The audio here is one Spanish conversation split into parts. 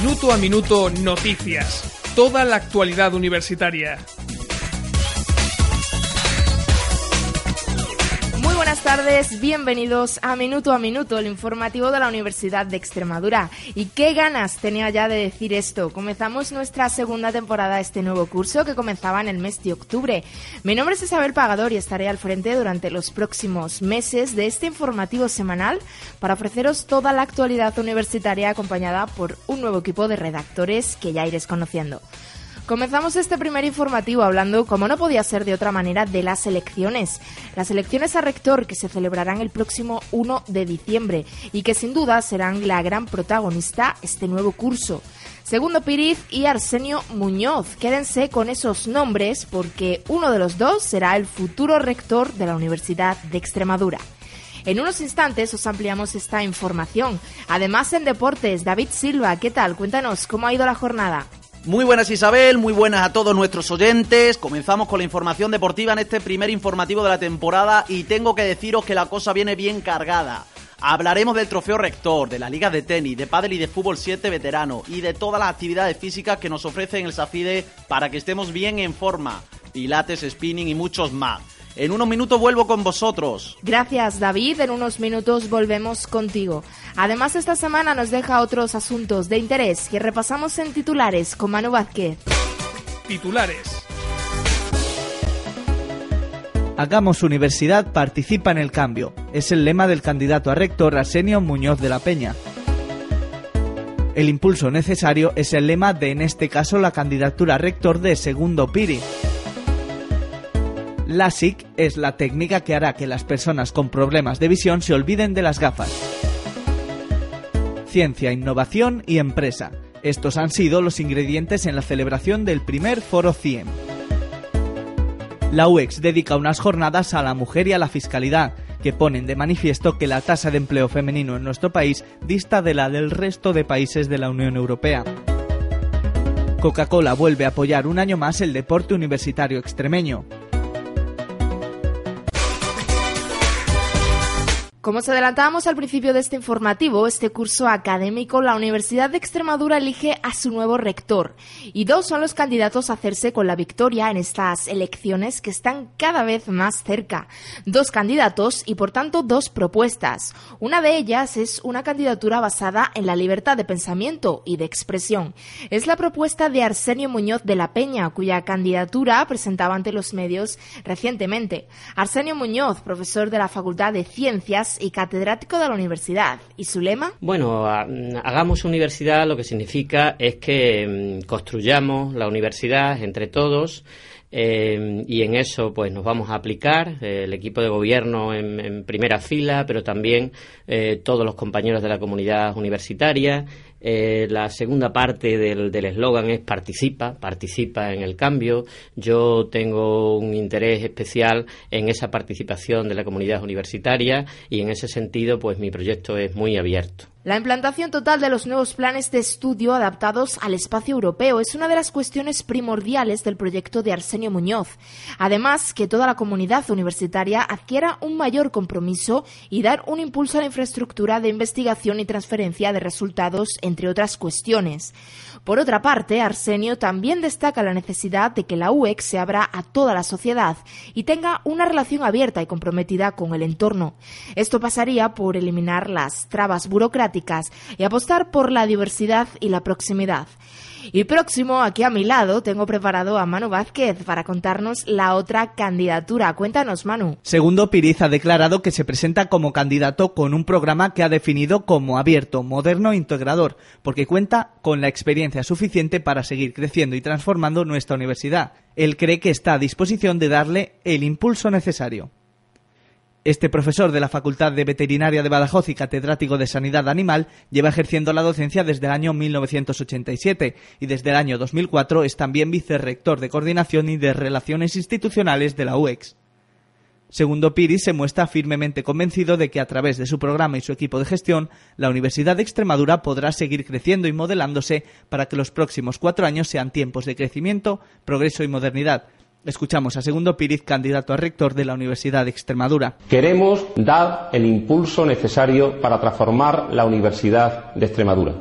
Minuto a minuto noticias. Toda la actualidad universitaria. Buenas tardes, bienvenidos a Minuto a Minuto, el informativo de la Universidad de Extremadura. Y qué ganas tenía ya de decir esto. Comenzamos nuestra segunda temporada este nuevo curso que comenzaba en el mes de octubre. Mi nombre es Isabel Pagador y estaré al frente durante los próximos meses de este informativo semanal para ofreceros toda la actualidad universitaria acompañada por un nuevo equipo de redactores que ya iréis conociendo. Comenzamos este primer informativo hablando, como no podía ser de otra manera, de las elecciones. Las elecciones a rector que se celebrarán el próximo 1 de diciembre y que sin duda serán la gran protagonista este nuevo curso. Segundo Piriz y Arsenio Muñoz. Quédense con esos nombres porque uno de los dos será el futuro rector de la Universidad de Extremadura. En unos instantes os ampliamos esta información. Además, en deportes, David Silva, ¿qué tal? Cuéntanos cómo ha ido la jornada. Muy buenas Isabel, muy buenas a todos nuestros oyentes. Comenzamos con la información deportiva en este primer informativo de la temporada y tengo que deciros que la cosa viene bien cargada. Hablaremos del trofeo rector, de las ligas de tenis, de pádel y de fútbol 7 veterano y de todas las actividades físicas que nos ofrecen el SAFIDE para que estemos bien en forma. Pilates, spinning y muchos más. En unos minutos vuelvo con vosotros. Gracias David, en unos minutos volvemos contigo. Además esta semana nos deja otros asuntos de interés que repasamos en titulares con Manu Vázquez. Titulares. Hagamos universidad, participa en el cambio. Es el lema del candidato a rector Arsenio Muñoz de la Peña. El impulso necesario es el lema de, en este caso, la candidatura a rector de Segundo Piri. LASIK es la técnica que hará que las personas con problemas de visión se olviden de las gafas. Ciencia, innovación y empresa. Estos han sido los ingredientes en la celebración del primer Foro CIEM. La UEX dedica unas jornadas a la mujer y a la fiscalidad, que ponen de manifiesto que la tasa de empleo femenino en nuestro país dista de la del resto de países de la Unión Europea. Coca-Cola vuelve a apoyar un año más el deporte universitario extremeño. Como os adelantábamos al principio de este informativo, este curso académico, la Universidad de Extremadura elige a su nuevo rector y dos son los candidatos a hacerse con la victoria en estas elecciones que están cada vez más cerca. Dos candidatos y por tanto dos propuestas. Una de ellas es una candidatura basada en la libertad de pensamiento y de expresión. Es la propuesta de Arsenio Muñoz de la Peña, cuya candidatura presentaba ante los medios recientemente. Arsenio Muñoz, profesor de la Facultad de Ciencias y catedrático de la universidad. ¿Y su lema? Bueno, hagamos universidad lo que significa es que mm, construyamos la universidad entre todos. Eh, y en eso pues nos vamos a aplicar eh, el equipo de gobierno en, primera fila pero también eh, todos los compañeros de la comunidad universitaria eh, la segunda parte del eslogan es participa, participa en el cambio. Yo tengo un interés especial en esa participación de la comunidad universitaria y en ese sentido, pues mi proyecto es muy abierto. La implantación total de los nuevos planes de estudio adaptados al espacio europeo es una de las cuestiones primordiales del proyecto de Arsenio Muñoz. Además, que toda la comunidad universitaria adquiera un mayor compromiso y dar un impulso a la infraestructura de investigación y transferencia de resultados, entre otras cuestiones. Por otra parte, Arsenio también destaca la necesidad de que la UEX se abra a toda la sociedad y tenga una relación abierta y comprometida con el entorno. Esto pasaría por eliminar las trabas burocráticas y apostar por la diversidad y la proximidad. Y próximo, aquí a mi lado, tengo preparado a Manu Vázquez para contarnos la otra candidatura. Cuéntanos, Manu. Segundo, Piriz ha declarado que se presenta como candidato con un programa que ha definido como abierto, moderno e integrador, porque cuenta con la experiencia suficiente para seguir creciendo y transformando nuestra universidad. Él cree que está a disposición de darle el impulso necesario. Este profesor de la Facultad de Veterinaria de Badajoz y catedrático de Sanidad Animal lleva ejerciendo la docencia desde el año 1987 y desde el año 2004 es también vicerrector de Coordinación y de Relaciones Institucionales de la UEX. Segundo Piri, se muestra firmemente convencido de que a través de su programa y su equipo de gestión, la Universidad de Extremadura podrá seguir creciendo y modelándose para que los próximos cuatro años sean tiempos de crecimiento, progreso y modernidad, Escuchamos a Segundo Piriz, candidato a rector de la Universidad de Extremadura. Queremos dar el impulso necesario para transformar la Universidad de Extremadura.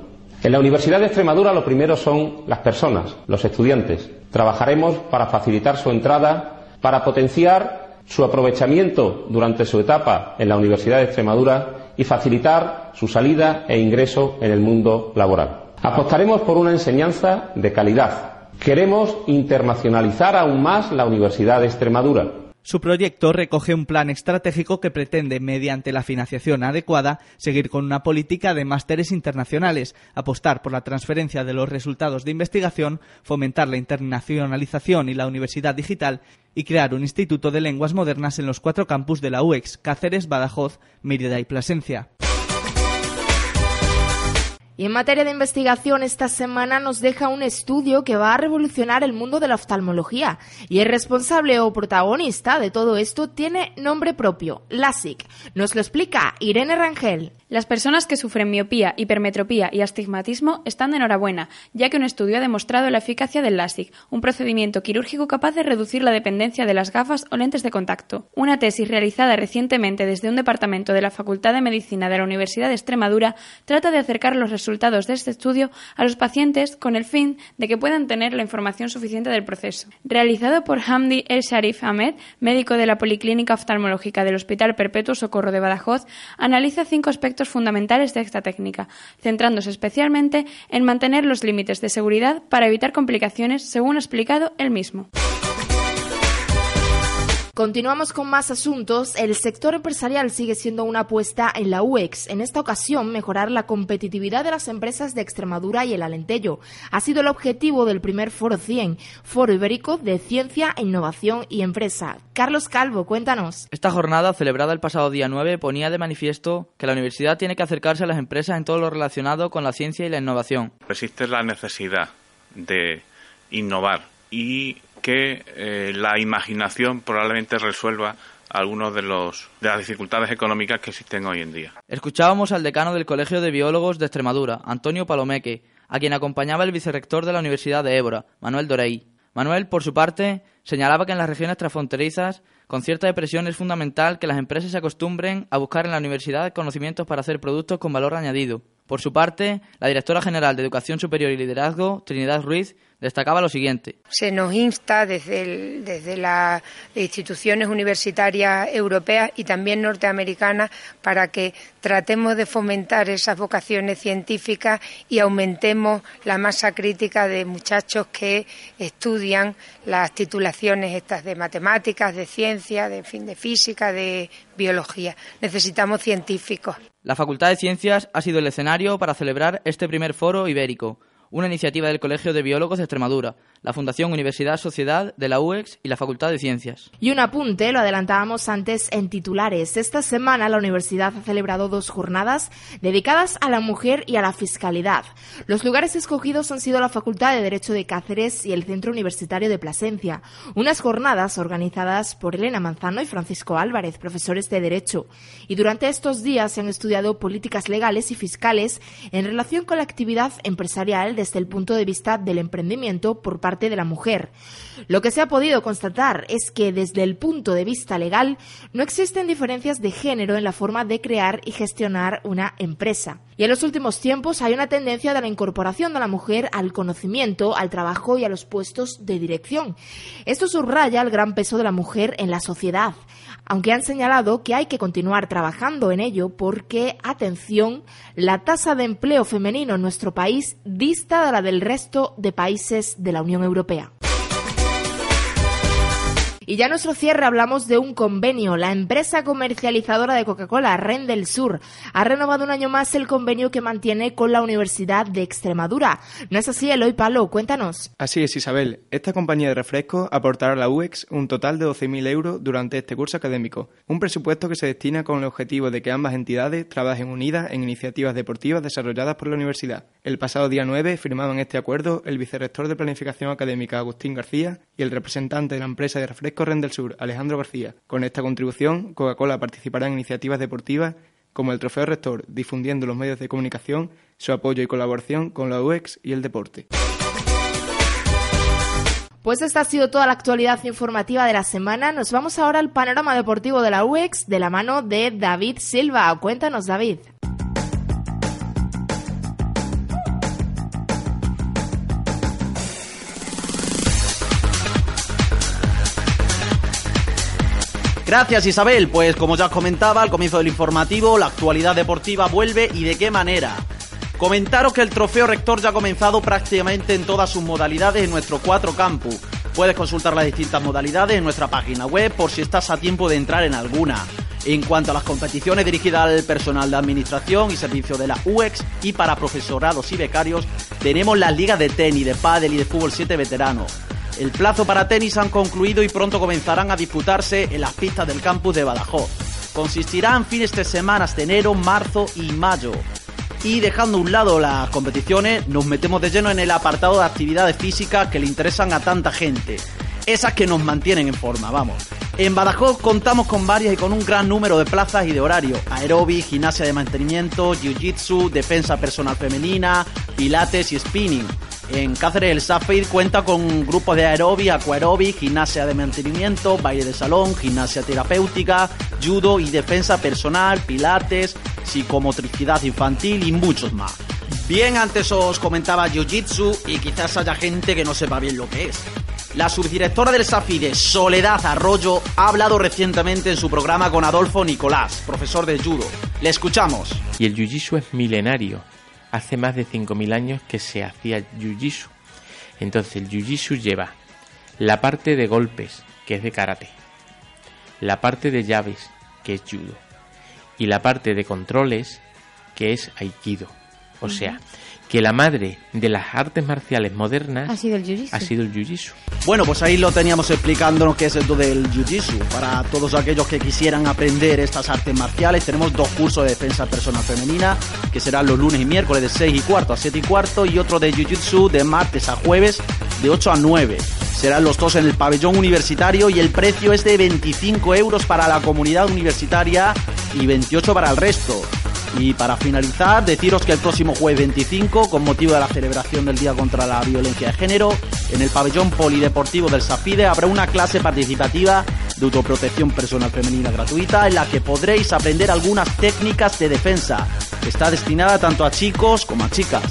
En la Universidad de Extremadura lo primero son las personas, los estudiantes. Trabajaremos para facilitar su entrada, para potenciar su aprovechamiento durante su etapa en la Universidad de Extremadura y facilitar su salida e ingreso en el mundo laboral. Apostaremos por una enseñanza de calidad, Queremos internacionalizar aún más la Universidad de Extremadura. Su proyecto recoge un plan estratégico que pretende, mediante la financiación adecuada, seguir con una política de másteres internacionales, apostar por la transferencia de los resultados de investigación, fomentar la internacionalización y la universidad digital y crear un instituto de lenguas modernas en los cuatro campus de la UEX, Cáceres, Badajoz, Mérida y Plasencia. Y en materia de investigación, esta semana nos deja un estudio que va a revolucionar el mundo de la oftalmología. Y el responsable o protagonista de todo esto tiene nombre propio, LASIK. Nos lo explica Irene Rangel. Las personas que sufren miopía, hipermetropía y astigmatismo están de enhorabuena, ya que un estudio ha demostrado la eficacia del LASIK, un procedimiento quirúrgico capaz de reducir la dependencia de las gafas o lentes de contacto. Una tesis realizada recientemente desde un departamento de la Facultad de Medicina de la Universidad de Extremadura trata de acercar los resultados de este estudio a los pacientes con el fin de que puedan tener la información suficiente del proceso. Realizado por Hamdi El Sharif Ahmed, médico de la Policlínica Oftalmológica del Hospital Perpetuo Socorro de Badajoz, analiza cinco fundamentales de esta técnica, centrándose especialmente en mantener los límites de seguridad para evitar complicaciones, según ha explicado él mismo. Continuamos con más asuntos. El sector empresarial sigue siendo una apuesta en la UEX. En esta ocasión, mejorar la competitividad de las empresas de Extremadura y el Alentejo. Ha sido el objetivo del primer Foro 100, Foro Ibérico de Ciencia, Innovación y Empresa. Carlos Calvo, cuéntanos. Esta jornada, celebrada el pasado día 9, ponía de manifiesto que la universidad tiene que acercarse a las empresas en todo lo relacionado con la ciencia y la innovación. Existe la necesidad de innovar y que eh, la imaginación probablemente resuelva algunas de, los, de las dificultades económicas que existen hoy en día. Escuchábamos al decano del Colegio de Biólogos de Extremadura, Antonio Palomeque, a quien acompañaba el vicerrector de la Universidad de Évora, Manuel Dorey. Manuel, por su parte, señalaba que en las regiones transfronterizas, con cierta depresión, es fundamental que las empresas se acostumbren a buscar en la universidad conocimientos para hacer productos con valor añadido. Por su parte, la directora general de Educación Superior y Liderazgo, Trinidad Ruiz, destacaba lo siguiente. Se nos insta desde, desde las instituciones universitarias europeas y también norteamericanas para que tratemos de fomentar esas vocaciones científicas y aumentemos la masa crítica de muchachos que estudian las titulaciones estas de matemáticas, de ciencia, de, fin, de física, de biología. Necesitamos científicos. La Facultad de Ciencias ha sido el escenario para celebrar este primer foro ibérico una iniciativa del Colegio de Biólogos de Extremadura, la Fundación Universidad Sociedad de la UEX y la Facultad de Ciencias. Y un apunte, lo adelantábamos antes en titulares. Esta semana la universidad ha celebrado dos jornadas dedicadas a la mujer y a la fiscalidad. Los lugares escogidos han sido la Facultad de Derecho de Cáceres y el Centro Universitario de Plasencia. Unas jornadas organizadas por Elena Manzano y Francisco Álvarez, profesores de Derecho. Y durante estos días se han estudiado políticas legales y fiscales en relación con la actividad empresarial desde el punto de vista del emprendimiento por parte de la mujer. Lo que se ha podido constatar es que desde el punto de vista legal no existen diferencias de género en la forma de crear y gestionar una empresa. Y en los últimos tiempos hay una tendencia de la incorporación de la mujer al conocimiento, al trabajo y a los puestos de dirección. Esto subraya el gran peso de la mujer en la sociedad aunque han señalado que hay que continuar trabajando en ello porque, atención, la tasa de empleo femenino en nuestro país dista la del resto de países de la Unión Europea. Y ya en nuestro cierre hablamos de un convenio. La empresa comercializadora de Coca-Cola, Ren del Sur, ha renovado un año más el convenio que mantiene con la Universidad de Extremadura. ¿No es así, Eloy Palo? Cuéntanos. Así es, Isabel. Esta compañía de refrescos aportará a la UEX un total de 12.000 euros durante este curso académico. Un presupuesto que se destina con el objetivo de que ambas entidades trabajen unidas en iniciativas deportivas desarrolladas por la universidad. El pasado día 9 firmaban este acuerdo el vicerrector de Planificación Académica, Agustín García, y el representante de la empresa de refrescos Corren del Sur, Alejandro García. Con esta contribución, Coca-Cola participará en iniciativas deportivas como el Trofeo Rector, difundiendo los medios de comunicación, su apoyo y colaboración con la UEX y el deporte. Pues esta ha sido toda la actualidad informativa de la semana. Nos vamos ahora al panorama deportivo de la UEX de la mano de David Silva. Cuéntanos, David. Gracias Isabel, pues como ya os comentaba al comienzo del informativo, la actualidad deportiva vuelve y de qué manera. Comentaros que el trofeo rector ya ha comenzado prácticamente en todas sus modalidades en nuestro cuatro campus. Puedes consultar las distintas modalidades en nuestra página web por si estás a tiempo de entrar en alguna. En cuanto a las competiciones dirigidas al personal de administración y servicio de la UEX y para profesorados y becarios, tenemos las ligas de tenis, de pádel y de fútbol 7 veteranos. El plazo para tenis han concluido y pronto comenzarán a disputarse en las pistas del campus de Badajoz. Consistirán fines de semanas de enero, marzo y mayo. Y dejando a un lado las competiciones, nos metemos de lleno en el apartado de actividades físicas que le interesan a tanta gente. Esas que nos mantienen en forma, vamos. En Badajoz contamos con varias y con un gran número de plazas y de horarios. Aeróbic, gimnasia de mantenimiento, jiu-jitsu, defensa personal femenina, pilates y spinning. En Cáceres el Safir cuenta con grupos de aeróbic, aquaeróbic, gimnasia de mantenimiento, baile de salón, gimnasia terapéutica, judo y defensa personal, pilates, psicomotricidad infantil y muchos más. Bien, antes os comentaba Jiu-Jitsu y quizás haya gente que no sepa bien lo que es. La subdirectora del SAFIDE, Soledad Arroyo, ha hablado recientemente en su programa con Adolfo Nicolás, profesor de judo. Le escuchamos. Y el Jiu-Jitsu es milenario hace más de 5.000 años que se hacía jiu-jitsu. Entonces el jiu-jitsu lleva la parte de golpes, que es de karate, la parte de llaves, que es judo, y la parte de controles, que es aikido. O sea, que la madre de las artes marciales modernas ha sido el jiu-jitsu. Ha sido el jiu-jitsu. Bueno, pues ahí lo teníamos explicándonos qué es esto del jiu-jitsu. Para todos aquellos que quisieran aprender estas artes marciales, tenemos dos cursos de defensa personal femenina, que serán los lunes y miércoles de 6 y cuarto a 7 y cuarto, y otro de jiu-jitsu de martes a jueves de 8 a 9. Serán los dos en el pabellón universitario y el precio es de 25 euros para la comunidad universitaria y 28 para el resto. Y para finalizar, deciros que el próximo jueves 25, con motivo de la celebración del Día contra la Violencia de Género, en el pabellón polideportivo del SAFIDE habrá una clase participativa de autoprotección personal femenina gratuita en la que podréis aprender algunas técnicas de defensa. Está destinada tanto a chicos como a chicas.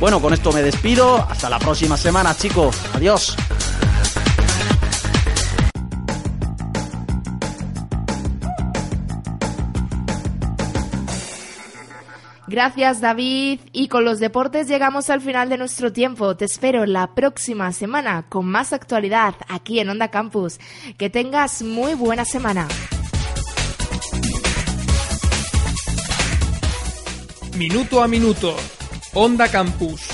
Bueno, con esto me despido. Hasta la próxima semana, chicos. Adiós. Gracias David y con los deportes llegamos al final de nuestro tiempo. Te espero la próxima semana con más actualidad aquí en Onda Campus. Que tengas muy buena semana. Minuto a minuto. Onda Campus.